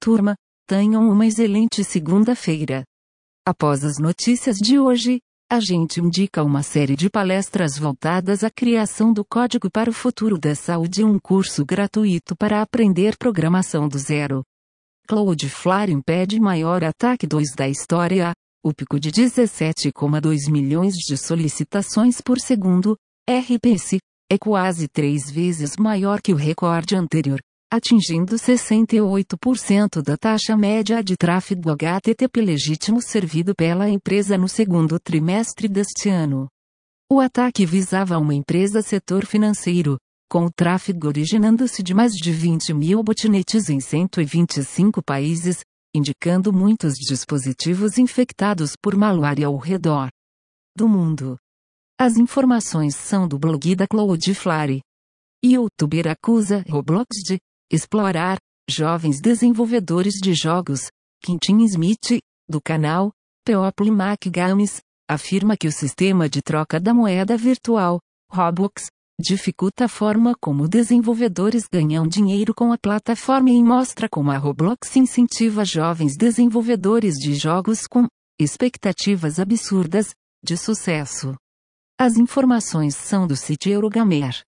Turma, tenham uma excelente segunda-feira. Após as notícias de hoje, a gente indica uma série de palestras voltadas à criação do Código para o Futuro da Saúde e um curso gratuito para aprender programação do zero. Cloudflare impede maior ataque 2 da história, o pico de 17,2 milhões de solicitações por segundo, RPS, é quase três vezes maior que o recorde anterior, atingindo 68% da taxa média de tráfego HTTP legítimo servido pela empresa no segundo trimestre deste ano. O ataque visava uma empresa setor financeiro, com o tráfego originando-se de mais de 20 mil botnets em 125 países, indicando muitos dispositivos infectados por malware ao redor do mundo. As informações são do blog da Cloudflare. Youtuber acusa Roblox de Explorar, jovens desenvolvedores de jogos, Quintin Smith, do canal, People Mac Games, afirma que o sistema de troca da moeda virtual, Roblox, dificulta a forma como desenvolvedores ganham dinheiro com a plataforma e mostra como a Roblox incentiva jovens desenvolvedores de jogos com expectativas absurdas de sucesso. As informações são do sítio Eurogamer.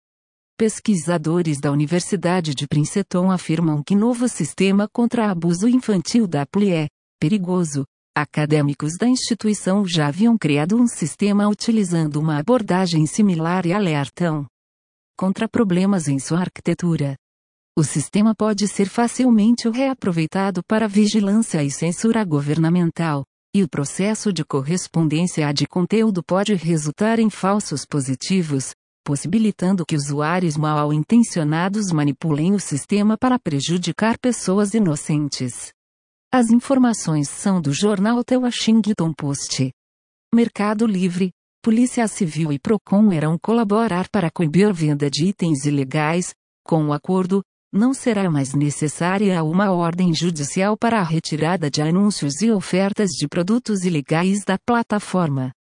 Pesquisadores da Universidade de Princeton afirmam que novo sistema contra abuso infantil da Apple é perigoso. Acadêmicos da instituição já haviam criado um sistema utilizando uma abordagem similar e alertam contra problemas em sua arquitetura. O sistema pode ser facilmente reaproveitado para vigilância e censura governamental, e o processo de correspondência de conteúdo pode resultar em falsos positivos, possibilitando que usuários mal intencionados manipulem o sistema para prejudicar pessoas inocentes. As informações são do jornal The Washington Post. Mercado Livre, Polícia Civil e Procon irão colaborar para coibir a venda de itens ilegais. Com o acordo, não será mais necessária uma ordem judicial para a retirada de anúncios e ofertas de produtos ilegais da plataforma.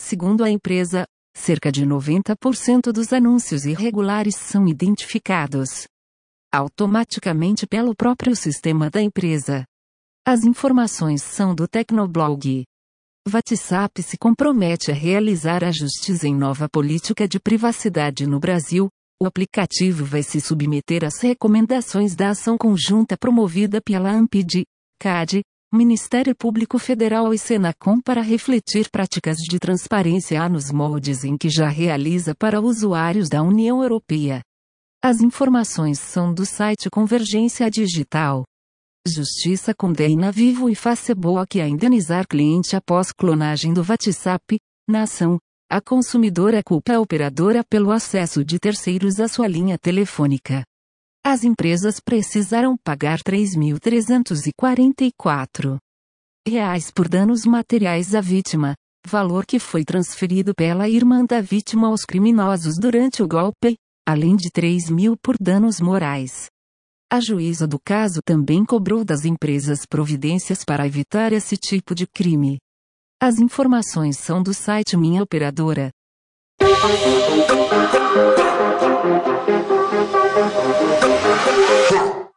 Segundo a empresa, cerca de 90% dos anúncios irregulares são identificados automaticamente pelo próprio sistema da empresa. As informações são do Tecnoblog. WhatsApp se compromete a realizar ajustes em nova política de privacidade no Brasil. O aplicativo vai se submeter às recomendações da ação conjunta promovida pela ANPID, CAD, Ministério Público Federal e Senacom para refletir práticas de transparência nos moldes em que já realiza para usuários da União Europeia. As informações são do site Convergência Digital. Justiça condena Vivo e Facebook a indenizar cliente após clonagem do WhatsApp. Na ação, a consumidora culpa a operadora pelo acesso de terceiros à sua linha telefônica. As empresas precisaram pagar 3.344 reais por danos materiais à vítima, valor que foi transferido pela irmã da vítima aos criminosos durante o golpe, além de 3 mil por danos morais. A juíza do caso também cobrou das empresas providências para evitar esse tipo de crime. As informações são do site Minha Operadora. Yeah.